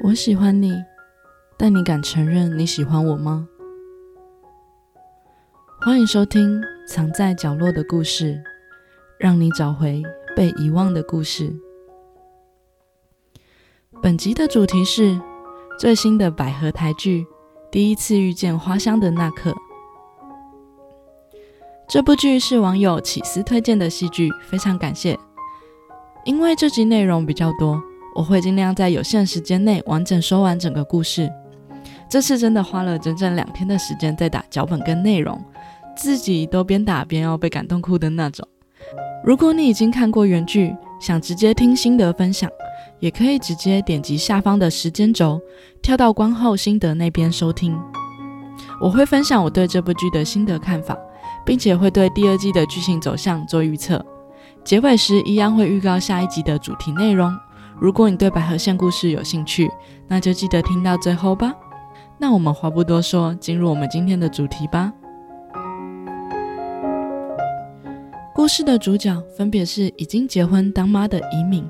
我喜欢你，但你敢承认你喜欢我吗？欢迎收听《藏在角落的故事》，让你找回被遗忘的故事。本集的主题是最新的百合台剧《第一次遇见花香的那刻》。这部剧是网友起司推荐的戏剧，非常感谢。因为这集内容比较多。我会尽量在有限时间内完整说完整个故事。这次真的花了整整两天的时间在打脚本跟内容，自己都边打边要被感动哭的那种。如果你已经看过原剧，想直接听心得分享，也可以直接点击下方的时间轴，跳到观后心得那边收听。我会分享我对这部剧的心得看法，并且会对第二季的剧情走向做预测。结尾时一样会预告下一集的主题内容。如果你对百合线故事有兴趣，那就记得听到最后吧。那我们话不多说，进入我们今天的主题吧。故事的主角分别是已经结婚当妈的移敏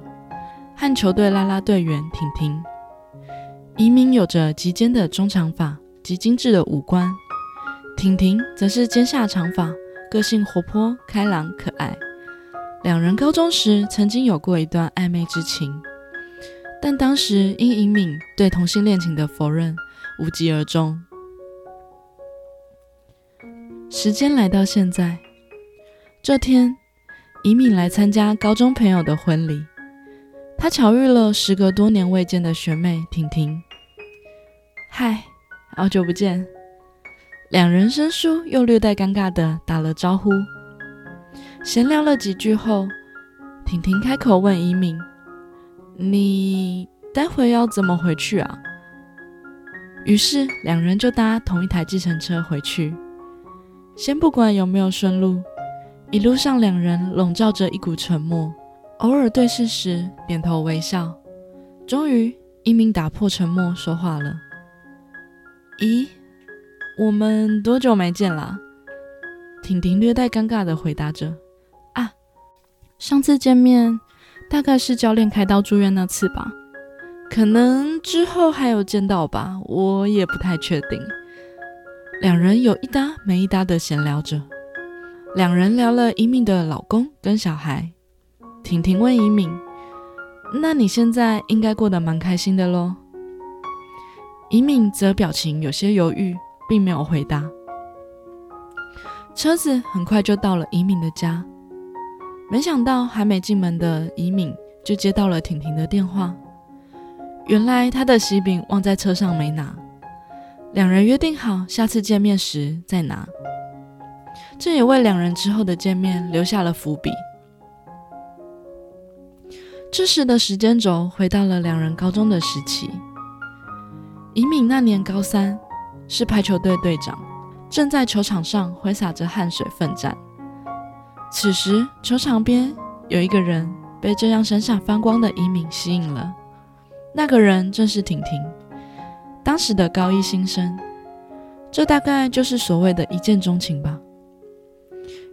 和球队啦啦队员婷婷。移敏有着极尖的中长发及精致的五官，婷婷则是尖下长发，个性活泼开朗可爱。两人高中时曾经有过一段暧昧之情。但当时因尹敏对同性恋情的否认，无疾而终。时间来到现在，这天，尹敏来参加高中朋友的婚礼，他巧遇了时隔多年未见的学妹婷婷。嗨，好久不见！两人生疏又略带尴尬的打了招呼，闲聊了几句后，婷婷开口问尹敏。你待会要怎么回去啊？于是两人就搭同一台计程车回去。先不管有没有顺路，一路上两人笼罩着一股沉默，偶尔对视时点头微笑。终于，一鸣打破沉默说话了：“咦，我们多久没见了？”婷婷略带尴尬的回答着：“啊，上次见面。”大概是教练开刀住院那次吧，可能之后还有见到吧，我也不太确定。两人有一搭没一搭的闲聊着，两人聊了移敏的老公跟小孩。婷婷问移敏：“那你现在应该过得蛮开心的喽？”移敏则表情有些犹豫，并没有回答。车子很快就到了移敏的家。没想到，还没进门的移敏就接到了婷婷的电话。原来她的喜饼忘在车上没拿，两人约定好下次见面时再拿。这也为两人之后的见面留下了伏笔。这时的时间轴回到了两人高中的时期。移敏那年高三，是排球队队长，正在球场上挥洒着汗水奋战。此时，球场边有一个人被这样闪闪发光的移民吸引了。那个人正是婷婷，当时的高一新生。这大概就是所谓的一见钟情吧。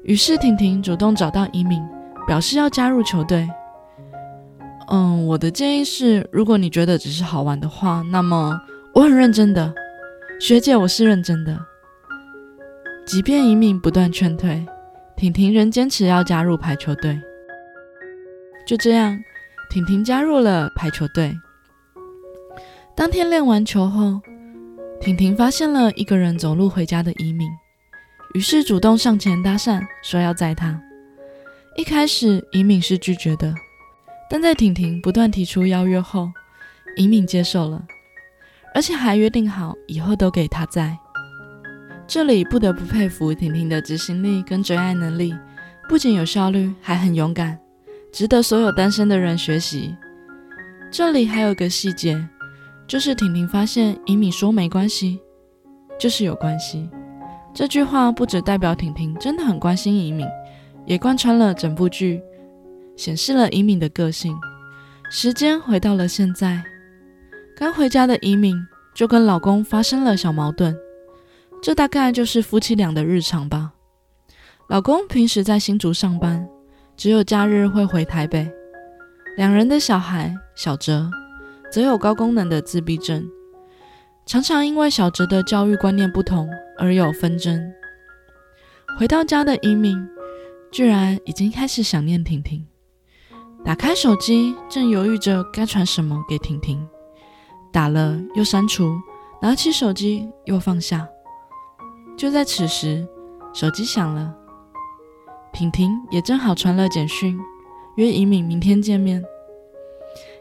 于是，婷婷主动找到移民，表示要加入球队。嗯，我的建议是，如果你觉得只是好玩的话，那么我很认真的，学姐，我是认真的。即便移民不断劝退。婷婷仍坚持要加入排球队。就这样，婷婷加入了排球队。当天练完球后，婷婷发现了一个人走路回家的移民，于是主动上前搭讪，说要载她。一开始，移敏是拒绝的，但在婷婷不断提出邀约后，移敏接受了，而且还约定好以后都给他载。这里不得不佩服婷婷的执行力跟追爱能力，不仅有效率，还很勇敢，值得所有单身的人学习。这里还有个细节，就是婷婷发现以敏说没关系，就是有关系。这句话不只代表婷婷真的很关心以敏，也贯穿了整部剧，显示了以敏的个性。时间回到了现在，刚回家的以敏就跟老公发生了小矛盾。这大概就是夫妻俩的日常吧。老公平时在新竹上班，只有假日会回台北。两人的小孩小哲，则有高功能的自闭症，常常因为小哲的教育观念不同而有纷争。回到家的移民居然已经开始想念婷婷，打开手机，正犹豫着该传什么给婷婷，打了又删除，拿起手机又放下。就在此时，手机响了，婷婷也正好传了简讯。约尹敏明天见面。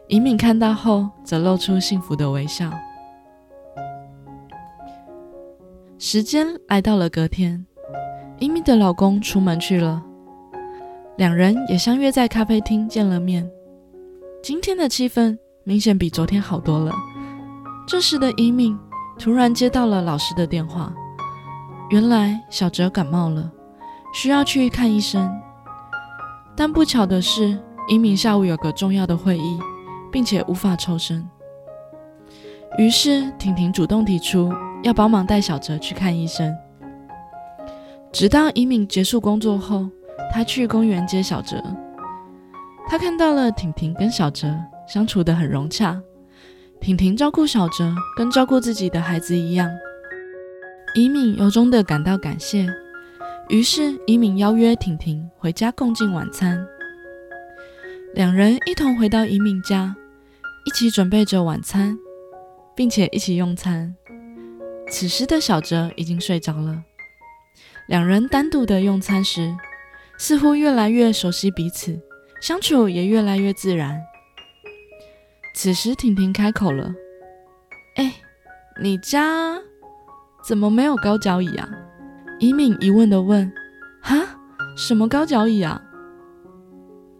尹敏看到后，则露出幸福的微笑。时间来到了隔天，尹敏的老公出门去了，两人也相约在咖啡厅见了面。今天的气氛明显比昨天好多了。这时的尹敏突然接到了老师的电话，原来小哲感冒了，需要去看医生。但不巧的是，一敏下午有个重要的会议，并且无法抽身。于是，婷婷主动提出要帮忙带小哲去看医生。直到一敏结束工作后，他去公园接小哲。他看到了婷婷跟小哲相处得很融洽，婷婷照顾小哲跟照顾自己的孩子一样。一敏由衷的感到感谢。于是，移敏邀约婷婷回家共进晚餐。两人一同回到移敏家，一起准备着晚餐，并且一起用餐。此时的小哲已经睡着了。两人单独的用餐时，似乎越来越熟悉彼此，相处也越来越自然。此时，婷婷开口了：“哎，你家怎么没有高脚椅啊？”伊敏疑问的问：“哈，什么高脚椅啊？”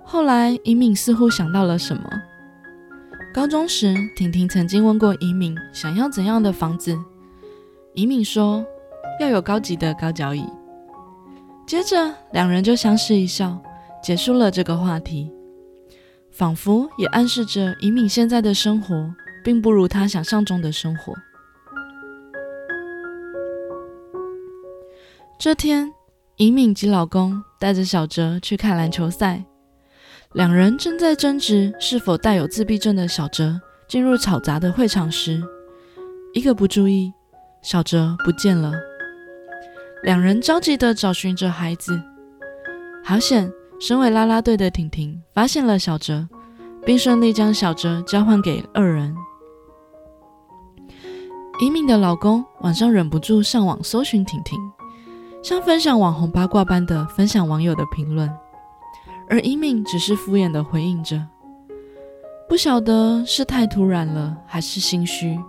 后来，伊敏似乎想到了什么。高中时，婷婷曾经问过伊敏想要怎样的房子，伊敏说要有高级的高脚椅。接着，两人就相视一笑，结束了这个话题，仿佛也暗示着伊敏现在的生活并不如她想象中的生活。这天，尹敏及老公带着小哲去看篮球赛。两人正在争执是否带有自闭症的小哲进入吵杂的会场时，一个不注意，小哲不见了。两人着急地找寻着孩子。好险，身为啦啦队的婷婷发现了小哲，并顺利将小哲交换给二人。尹敏的老公晚上忍不住上网搜寻婷婷。像分享网红八卦般的分享网友的评论，而伊敏只是敷衍的回应着，不晓得是太突然了还是心虚。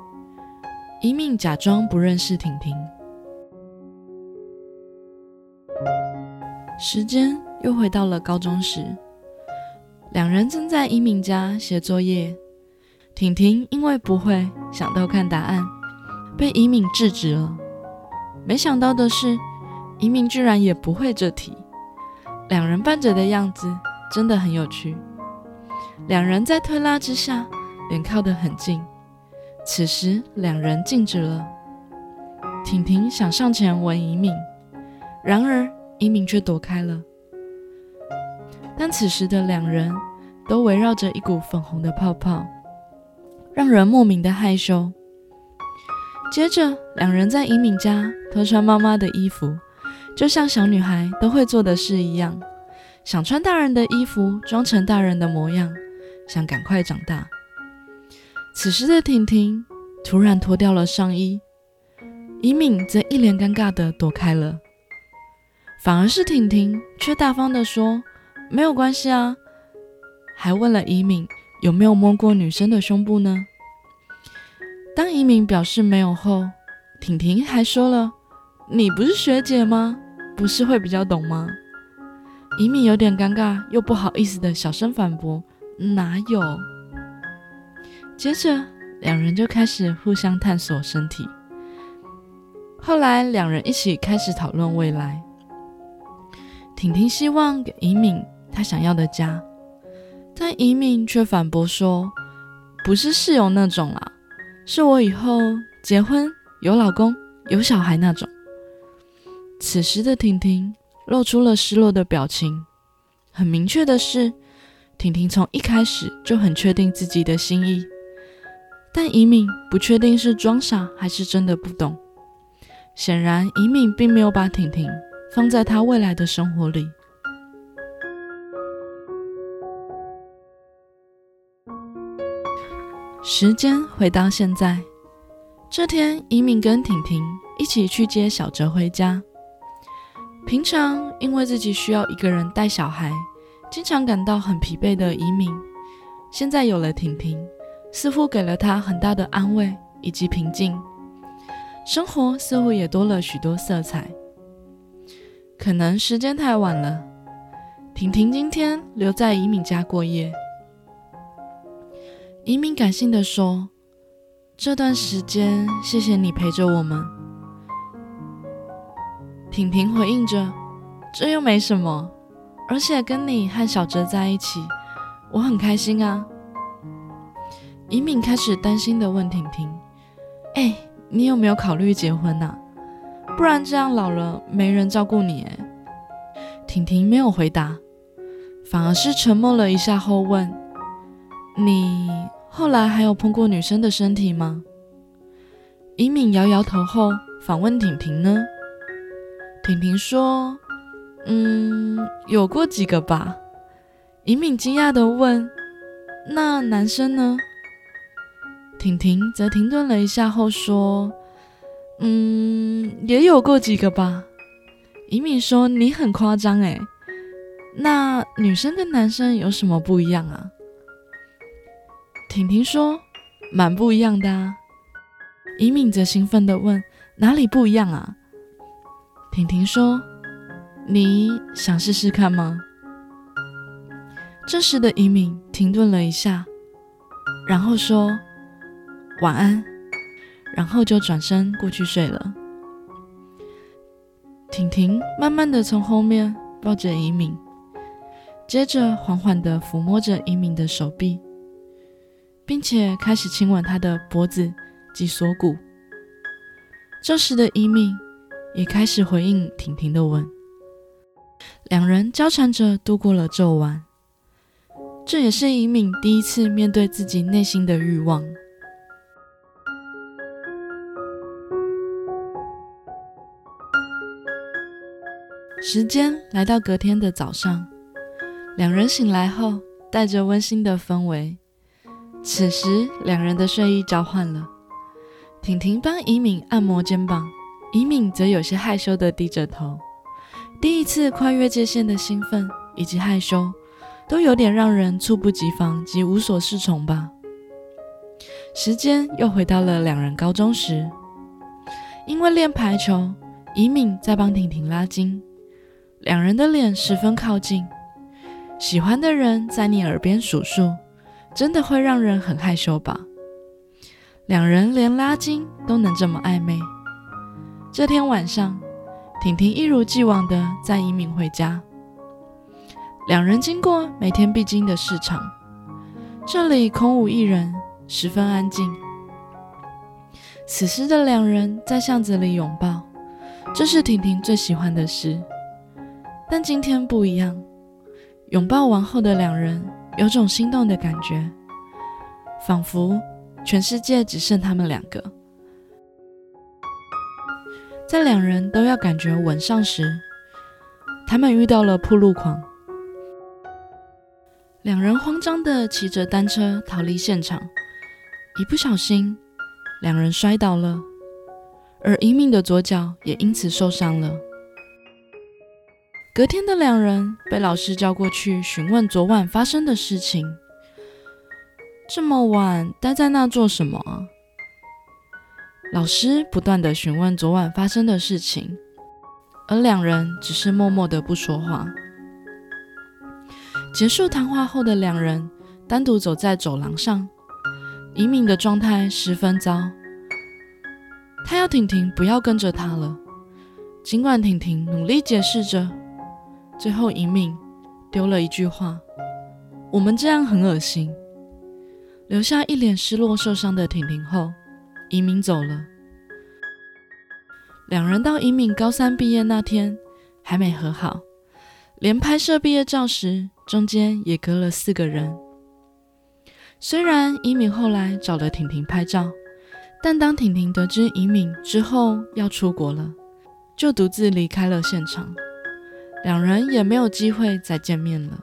伊敏假装不认识婷婷。时间又回到了高中时，两人正在伊敏家写作业，婷婷因为不会想偷看答案，被伊敏制止了。没想到的是。移民居然也不会这题，两人拌嘴的样子真的很有趣。两人在推拉之下，脸靠得很近。此时两人静止了。婷婷想上前吻移民，然而移民却躲开了。但此时的两人都围绕着一股粉红的泡泡，让人莫名的害羞。接着，两人在移民家偷穿妈妈的衣服。就像小女孩都会做的事一样，想穿大人的衣服，装成大人的模样，想赶快长大。此时的婷婷突然脱掉了上衣，以敏则一脸尴尬的躲开了，反而是婷婷却大方的说：“没有关系啊。”还问了以敏有没有摸过女生的胸部呢？当以敏表示没有后，婷婷还说了：“你不是学姐吗？”不是会比较懂吗？移敏有点尴尬，又不好意思的小声反驳：“哪有？”接着两人就开始互相探索身体。后来两人一起开始讨论未来。婷婷希望给移敏她想要的家，但移敏却反驳说：“不是室友那种啦，是我以后结婚有老公有小孩那种。”此时的婷婷露出了失落的表情。很明确的是，婷婷从一开始就很确定自己的心意。但怡敏不确定是装傻还是真的不懂。显然，怡敏并没有把婷婷放在她未来的生活里。时间回到现在，这天，怡敏跟婷婷一起去接小哲回家。平常因为自己需要一个人带小孩，经常感到很疲惫的怡敏，现在有了婷婷，似乎给了她很大的安慰以及平静，生活似乎也多了许多色彩。可能时间太晚了，婷婷今天留在怡敏家过夜。怡敏感性的说：“这段时间，谢谢你陪着我们。”婷婷回应着：“这又没什么，而且跟你和小哲在一起，我很开心啊。”怡敏开始担心的问婷婷：“哎，你有没有考虑结婚呐？不然这样老了没人照顾你。”哎，婷婷没有回答，反而是沉默了一下后问：“你？”后来还有碰过女生的身体吗？怡敏摇摇头后反问婷婷呢？婷婷说：“嗯，有过几个吧。”怡敏惊讶的问：“那男生呢？”婷婷则停顿了一下后说：“嗯，也有过几个吧。”怡敏说：“你很夸张诶，那女生跟男生有什么不一样啊？”婷婷说：“蛮不一样的啊。”怡敏则兴奋地问：“哪里不一样啊？”婷婷说：“你想试试看吗？”这时的怡敏停顿了一下，然后说：“晚安。”然后就转身过去睡了。婷婷慢慢地从后面抱着怡敏，接着缓缓地抚摸着怡敏的手臂。并且开始亲吻他的脖子及锁骨。这时的伊敏也开始回应婷婷的吻，两人交缠着度过了这晚。这也是伊敏第一次面对自己内心的欲望。时间来到隔天的早上，两人醒来后，带着温馨的氛围。此时，两人的睡衣交换了。婷婷帮怡敏按摩肩膀，怡敏则有些害羞地低着头。第一次跨越界限的兴奋以及害羞，都有点让人猝不及防及无所适从吧。时间又回到了两人高中时，因为练排球，怡敏在帮婷婷拉筋，两人的脸十分靠近，喜欢的人在你耳边数数。真的会让人很害羞吧？两人连拉筋都能这么暧昧。这天晚上，婷婷一如既往的载移敏回家。两人经过每天必经的市场，这里空无一人，十分安静。此时的两人在巷子里拥抱，这是婷婷最喜欢的事。但今天不一样，拥抱完后的两人。有种心动的感觉，仿佛全世界只剩他们两个。在两人都要感觉吻上时，他们遇到了铺路狂。两人慌张地骑着单车逃离现场，一不小心，两人摔倒了，而一命的左脚也因此受伤了。隔天的两人被老师叫过去询问昨晚发生的事情。这么晚待在那做什么？老师不断的询问昨晚发生的事情，而两人只是默默的不说话。结束谈话后的两人单独走在走廊上，移敏的状态十分糟，他要婷婷不要跟着他了，尽管婷婷努力解释着。最后，尹敏丢了一句话：“我们这样很恶心。”留下一脸失落、受伤的婷婷后，尹敏走了。两人到尹敏高三毕业那天还没和好，连拍摄毕业照时，中间也隔了四个人。虽然怡敏后来找了婷婷拍照，但当婷婷得知怡敏之后要出国了，就独自离开了现场，两人也没有机会再见面了。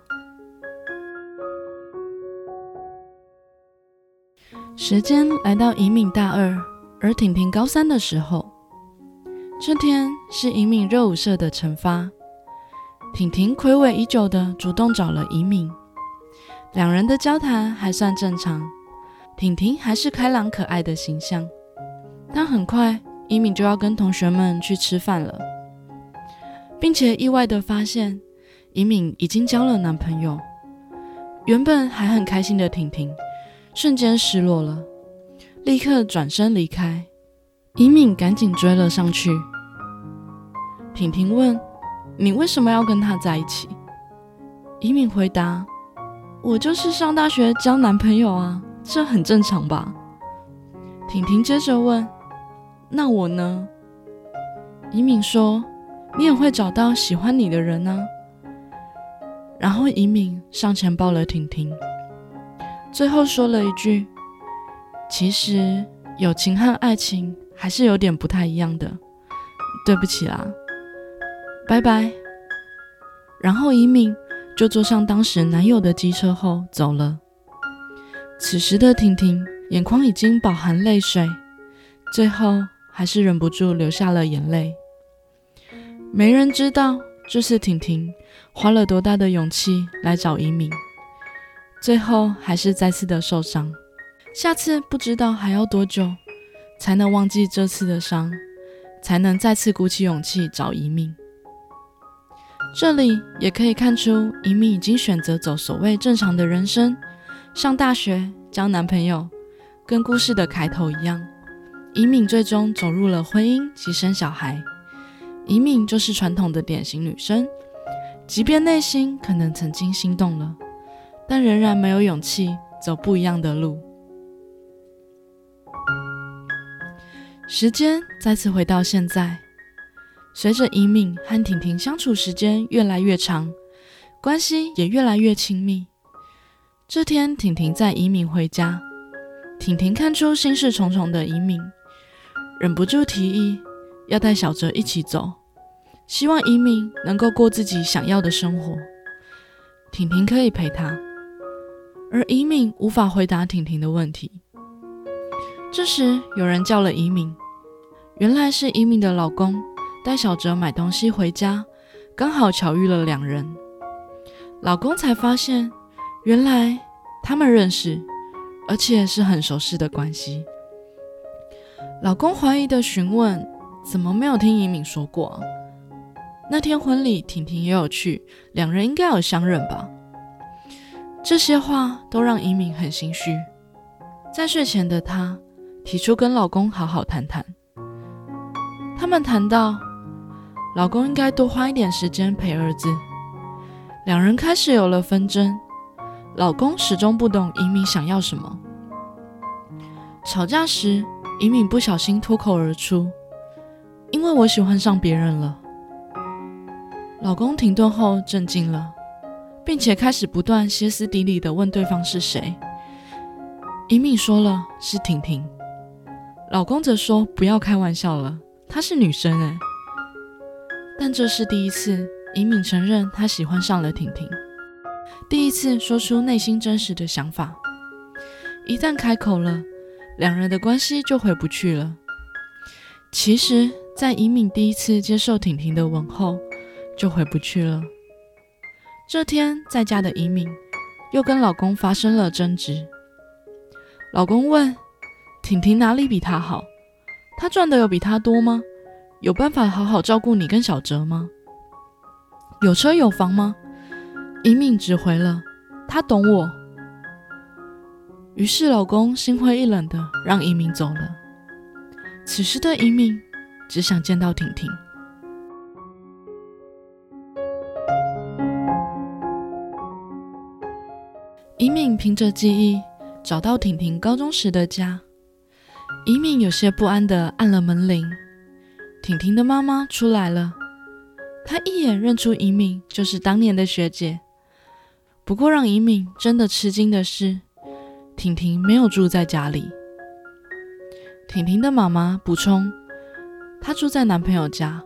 时间来到怡敏大二，而婷婷高三的时候，这天是怡敏热舞社的惩罚。婷婷暌违已久的主动找了怡敏，两人的交谈还算正常，婷婷还是开朗可爱的形象。但很快，怡敏就要跟同学们去吃饭了，并且意外的发现，怡敏已经交了男朋友。原本还很开心的婷婷，瞬间失落了，立刻转身离开。怡敏赶紧追了上去。婷婷问。你为什么要跟他在一起？怡敏回答：“我就是上大学交男朋友啊，这很正常吧？”婷婷接着问：“那我呢？”怡敏说：“你也会找到喜欢你的人呢。”然后怡敏上前抱了婷婷，最后说了一句：“其实友情和爱情还是有点不太一样的，对不起啦。”拜拜。然后移民就坐上当时男友的机车后走了。此时的婷婷眼眶已经饱含泪水，最后还是忍不住流下了眼泪。没人知道这次婷婷花了多大的勇气来找移民，最后还是再次的受伤。下次不知道还要多久才能忘记这次的伤，才能再次鼓起勇气找怡敏。这里也可以看出，移民已经选择走所谓正常的人生，上大学、交男朋友，跟故事的开头一样，移敏最终走入了婚姻及生小孩。移敏就是传统的典型女生，即便内心可能曾经心动了，但仍然没有勇气走不一样的路。时间再次回到现在。随着怡敏和婷婷相处时间越来越长，关系也越来越亲密。这天，婷婷载怡敏回家，婷婷看出心事重重的怡敏，忍不住提议要带小哲一起走，希望怡敏能够过自己想要的生活，婷婷可以陪她。而怡敏无法回答婷婷的问题。这时，有人叫了怡敏，原来是怡敏的老公。带小哲买东西回家，刚好巧遇了两人。老公才发现，原来他们认识，而且是很熟识的关系。老公怀疑的询问：“怎么没有听怡敏说过？那天婚礼，婷婷也有去，两人应该有相认吧？”这些话都让尹敏很心虚。在睡前的她提出跟老公好好谈谈。他们谈到。老公应该多花一点时间陪儿子。两人开始有了纷争，老公始终不懂尹敏想要什么。吵架时，尹敏不小心脱口而出：“因为我喜欢上别人了。”老公停顿后震惊了，并且开始不断歇斯底里的问对方是谁。怡敏说了是婷婷，老公则说：“不要开玩笑了，她是女生诶。但这是第一次，尹敏承认他喜欢上了婷婷，第一次说出内心真实的想法。一旦开口了，两人的关系就回不去了。其实，在尹敏第一次接受婷婷的吻后，就回不去了。这天，在家的尹敏又跟老公发生了争执。老公问：“婷婷哪里比他好？他赚的有比他多吗？”有办法好好照顾你跟小哲吗？有车有房吗？一敏只回了他懂我。于是老公心灰意冷的让一敏走了。此时的一敏只想见到婷婷。一敏凭着记忆找到婷婷高中时的家。一敏有些不安的按了门铃。婷婷的妈妈出来了，她一眼认出怡敏就是当年的学姐。不过让怡敏真的吃惊的是，婷婷没有住在家里。婷婷的妈妈补充，她住在男朋友家。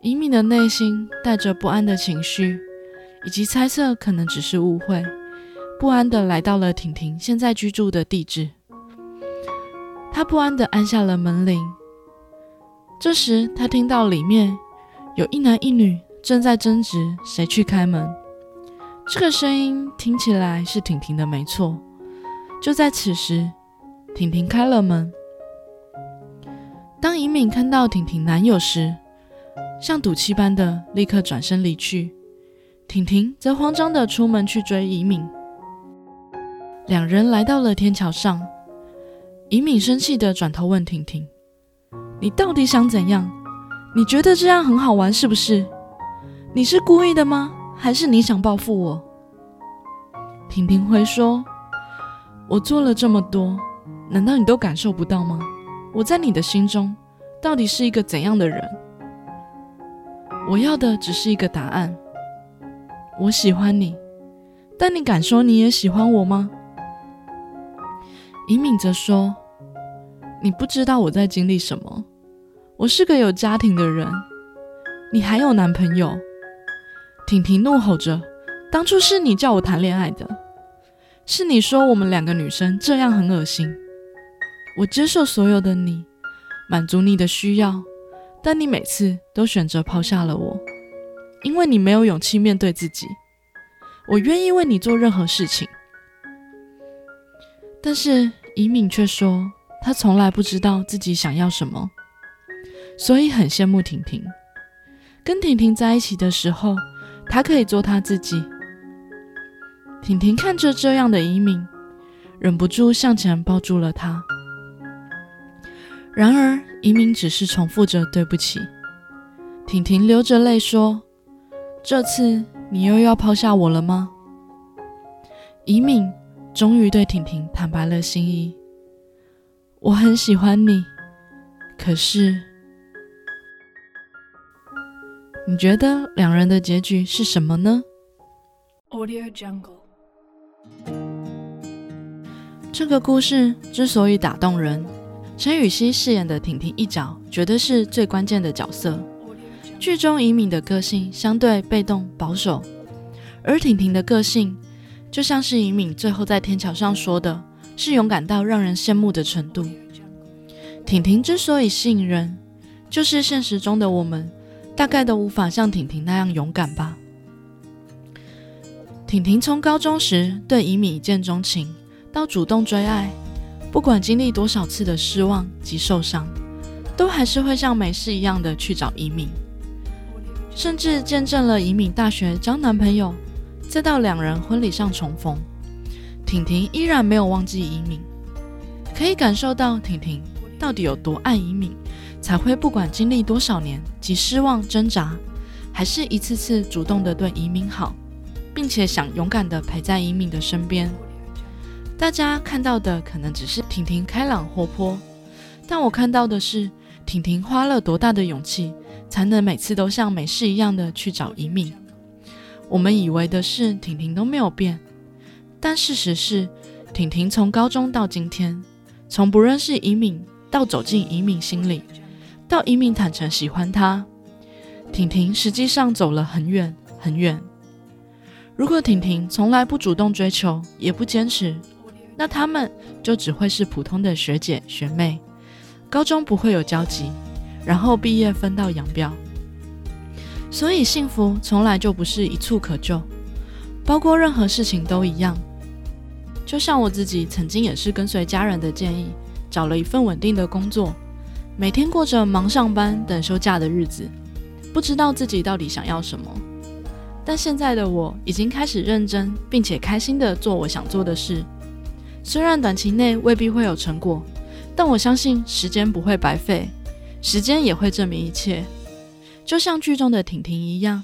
移敏的内心带着不安的情绪，以及猜测可能只是误会，不安的来到了婷婷现在居住的地址。他不安的按下了门铃。这时，他听到里面有一男一女正在争执谁去开门。这个声音听起来是婷婷的，没错。就在此时，婷婷开了门。当尹敏看到婷婷男友时，像赌气般的立刻转身离去。婷婷则慌张的出门去追尹敏。两人来到了天桥上，尹敏生气的转头问婷婷：“你到底想怎样？你觉得这样很好玩是不是？你是故意的吗？还是你想报复我？”婷婷回说：“我做了这么多，难道你都感受不到吗？”我在你的心中到底是一个怎样的人？我要的只是一个答案。我喜欢你，但你敢说你也喜欢我吗？尹敏则说：“你不知道我在经历什么。我是个有家庭的人，你还有男朋友。”婷婷怒吼着：“当初是你叫我谈恋爱的，是你说我们两个女生这样很恶心。”我接受所有的你，满足你的需要，但你每次都选择抛下了我，因为你没有勇气面对自己。我愿意为你做任何事情，但是以敏却说他从来不知道自己想要什么，所以很羡慕婷婷。跟婷婷在一起的时候，他可以做他自己。婷婷看着这样的移敏，忍不住向前抱住了他。然而，移民只是重复着“对不起”。婷婷流着泪说：“这次你又要抛下我了吗？”移民终于对婷婷坦白了心意：“我很喜欢你，可是……你觉得两人的结局是什么呢？”Audio Jungle。这个故事之所以打动人。陈雨希饰演的婷婷一角，绝对是最关键的角色。剧中以敏的个性相对被动保守，而婷婷的个性就像是以敏最后在天桥上说的，是勇敢到让人羡慕的程度。婷婷之所以吸引人，就是现实中的我们大概都无法像婷婷那样勇敢吧。婷婷从高中时对以敏一见钟情，到主动追爱。不管经历多少次的失望及受伤，都还是会像没事一样的去找移敏，甚至见证了移敏大学交男朋友，再到两人婚礼上重逢，婷婷依然没有忘记移敏。可以感受到婷婷到底有多爱移敏，才会不管经历多少年及失望挣扎，还是一次次主动的对移民好，并且想勇敢的陪在移敏的身边。大家看到的可能只是婷婷开朗活泼，但我看到的是婷婷花了多大的勇气，才能每次都像没事一样的去找移敏。我们以为的是婷婷都没有变，但事实是，婷婷从高中到今天，从不认识移敏到走进移敏心里，到移敏坦诚喜欢她，婷婷实际上走了很远很远。如果婷婷从来不主动追求，也不坚持。那他们就只会是普通的学姐学妹，高中不会有交集，然后毕业分道扬镳。所以幸福从来就不是一蹴可就，包括任何事情都一样。就像我自己曾经也是跟随家人的建议，找了一份稳定的工作，每天过着忙上班等休假的日子，不知道自己到底想要什么。但现在的我已经开始认真并且开心的做我想做的事。虽然短期内未必会有成果，但我相信时间不会白费，时间也会证明一切。就像剧中的婷婷一样，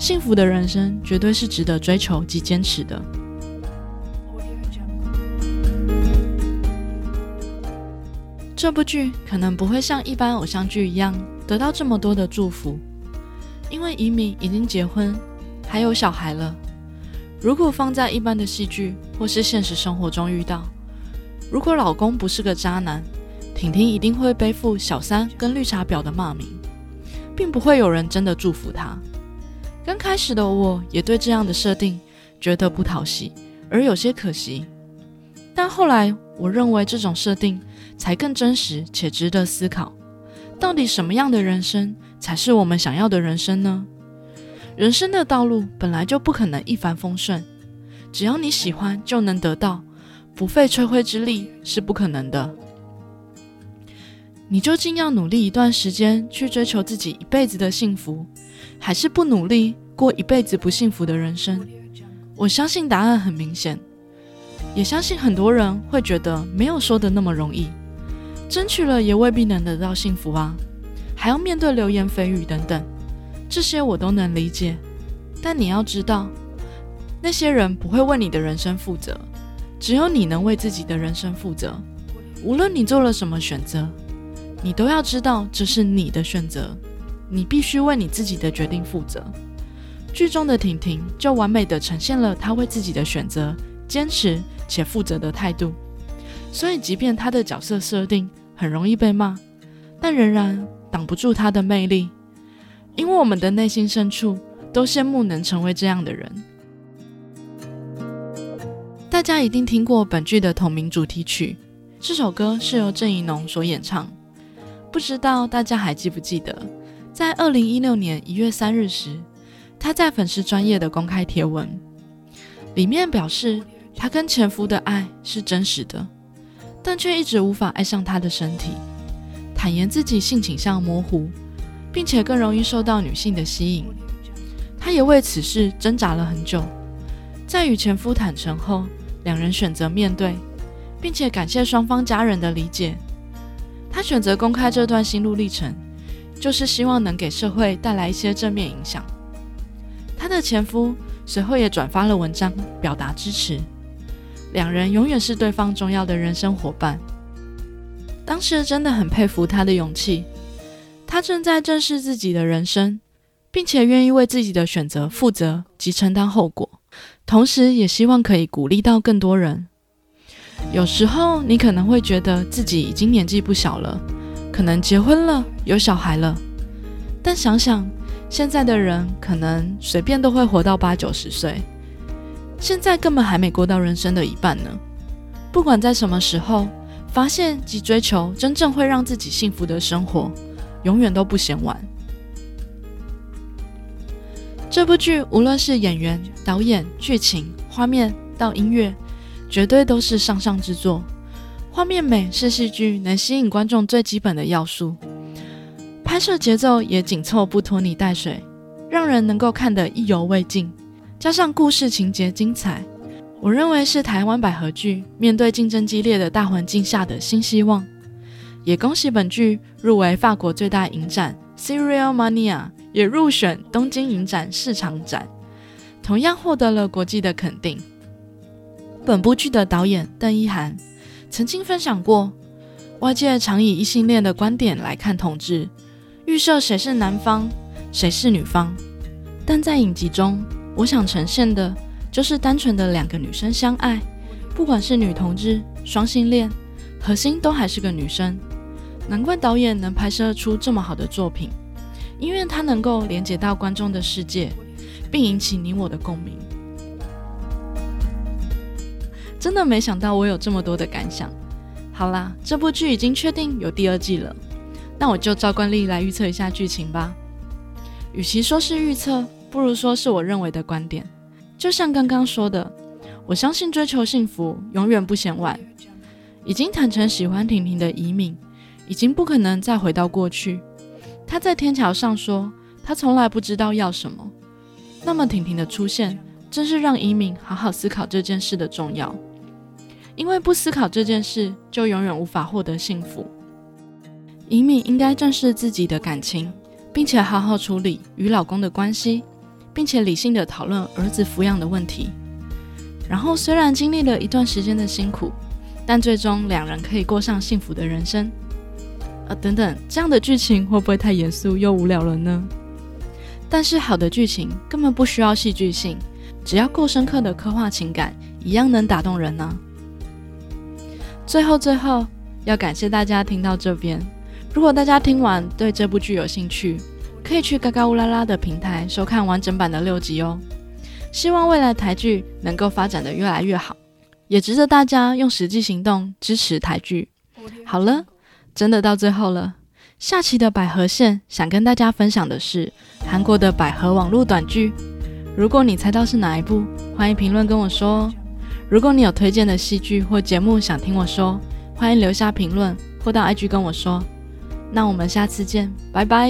幸福的人生绝对是值得追求及坚持的。这部剧可能不会像一般偶像剧一样得到这么多的祝福，因为移民已经结婚，还有小孩了。如果放在一般的戏剧或是现实生活中遇到，如果老公不是个渣男，婷婷一定会背负小三跟绿茶婊的骂名，并不会有人真的祝福他。刚开始的我也对这样的设定觉得不讨喜，而有些可惜。但后来我认为这种设定才更真实且值得思考。到底什么样的人生才是我们想要的人生呢？人生的道路本来就不可能一帆风顺，只要你喜欢就能得到，不费吹灰之力是不可能的。你究竟要努力一段时间去追求自己一辈子的幸福，还是不努力过一辈子不幸福的人生？我相信答案很明显，也相信很多人会觉得没有说的那么容易，争取了也未必能得到幸福啊，还要面对流言蜚语等等。这些我都能理解，但你要知道，那些人不会为你的人生负责，只有你能为自己的人生负责。无论你做了什么选择，你都要知道这是你的选择，你必须为你自己的决定负责。剧中的婷婷就完美的呈现了她为自己的选择坚持且负责的态度，所以即便她的角色设定很容易被骂，但仍然挡不住她的魅力。因为我们的内心深处都羡慕能成为这样的人。大家一定听过本剧的同名主题曲，这首歌是由郑怡农所演唱。不知道大家还记不记得，在二零一六年一月三日时，他在粉丝专业的公开贴文里面表示，他跟前夫的爱是真实的，但却一直无法爱上他的身体，坦言自己性倾向模糊。并且更容易受到女性的吸引，她也为此事挣扎了很久。在与前夫坦诚后，两人选择面对，并且感谢双方家人的理解。选择公开这段心路历程，就是希望能给社会带来一些正面影响。她的前夫随后也转发了文章，表达支持。两人永远是对方重要的人生伙伴。当时真的很佩服她的勇气。他正在正视自己的人生，并且愿意为自己的选择负责及承担后果，同时也希望可以鼓励到更多人。有时候你可能会觉得自己已经年纪不小了，可能结婚了，有小孩了，但想想现在的人，可能随便都会活到八九十岁，现在根本还没过到人生的一半呢。不管在什么时候，发现及追求真正会让自己幸福的生活。永远都不嫌晚。这部剧无论是演员、导演、剧情、画面到音乐，绝对都是上上之作。画面美是戏剧能吸引观众最基本的要素，拍摄节奏也紧凑不拖泥带水，让人能够看得意犹未尽。加上故事情节精彩，我认为是台湾百合剧面对竞争激烈的大环境下的新希望。也恭喜本剧入围法国最大影展 Serial Mania，也入选东京影展市场展，同样获得了国际的肯定。本部剧的导演邓一涵曾经分享过，外界常以异性恋的观点来看同志，预设谁是男方，谁是女方。但在影集中，我想呈现的就是单纯的两个女生相爱，不管是女同志、双性恋，核心都还是个女生。难怪导演能拍摄出这么好的作品，因为他能够连接到观众的世界，并引起你我的共鸣。真的没想到我有这么多的感想。好啦，这部剧已经确定有第二季了，那我就照惯例来预测一下剧情吧。与其说是预测，不如说是我认为的观点。就像刚刚说的，我相信追求幸福永远不嫌晚。已经坦诚喜欢婷婷的移民。已经不可能再回到过去。他在天桥上说：“他从来不知道要什么。”那么婷婷的出现，正是让移民好好思考这件事的重要。因为不思考这件事，就永远无法获得幸福。移民应该正视自己的感情，并且好好处理与老公的关系，并且理性的讨论儿子抚养的问题。然后，虽然经历了一段时间的辛苦，但最终两人可以过上幸福的人生。啊，等等，这样的剧情会不会太严肃又无聊了呢？但是好的剧情根本不需要戏剧性，只要够深刻的刻画情感，一样能打动人呢。最后，最后要感谢大家听到这边。如果大家听完对这部剧有兴趣，可以去嘎嘎乌拉拉的平台收看完整版的六集哦。希望未来台剧能够发展的越来越好，也值得大家用实际行动支持台剧。好了，真的到最后了。下期的百合线想跟大家分享的是韩国的百合网络短剧。如果你猜到是哪一部，欢迎评论跟我说哦。如果你有推荐的戏剧或节目想听我说，欢迎留下评论或到 IG 跟我说。那我们下次见，拜拜。